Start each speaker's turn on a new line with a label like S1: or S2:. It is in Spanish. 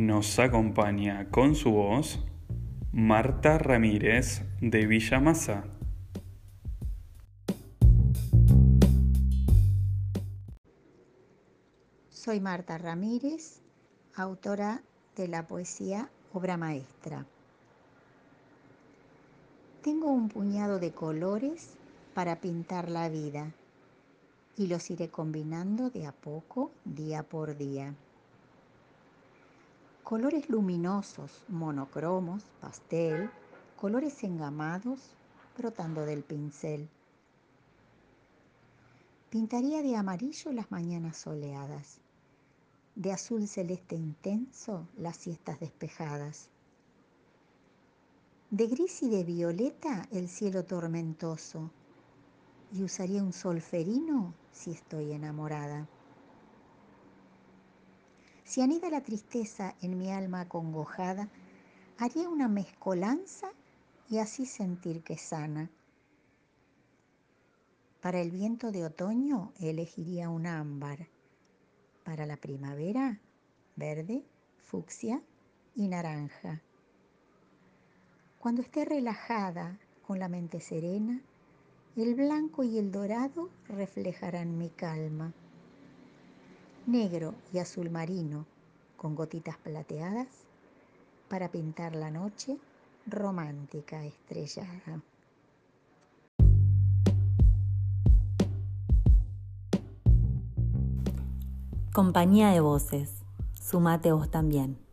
S1: nos acompaña con su voz Marta Ramírez de Villamasa.
S2: Soy Marta Ramírez, autora de la poesía Obra Maestra. Tengo un puñado de colores para pintar la vida y los iré combinando de a poco, día por día colores luminosos, monocromos, pastel, colores engamados, brotando del pincel. Pintaría de amarillo las mañanas soleadas, de azul celeste intenso las siestas despejadas, de gris y de violeta el cielo tormentoso, y usaría un solferino si estoy enamorada. Si anida la tristeza en mi alma acongojada, haría una mezcolanza y así sentir que sana. Para el viento de otoño elegiría un ámbar. Para la primavera, verde, fucsia y naranja. Cuando esté relajada, con la mente serena, el blanco y el dorado reflejarán mi calma negro y azul marino con gotitas plateadas para pintar la noche romántica estrellada.
S3: Compañía de voces, sumate vos también.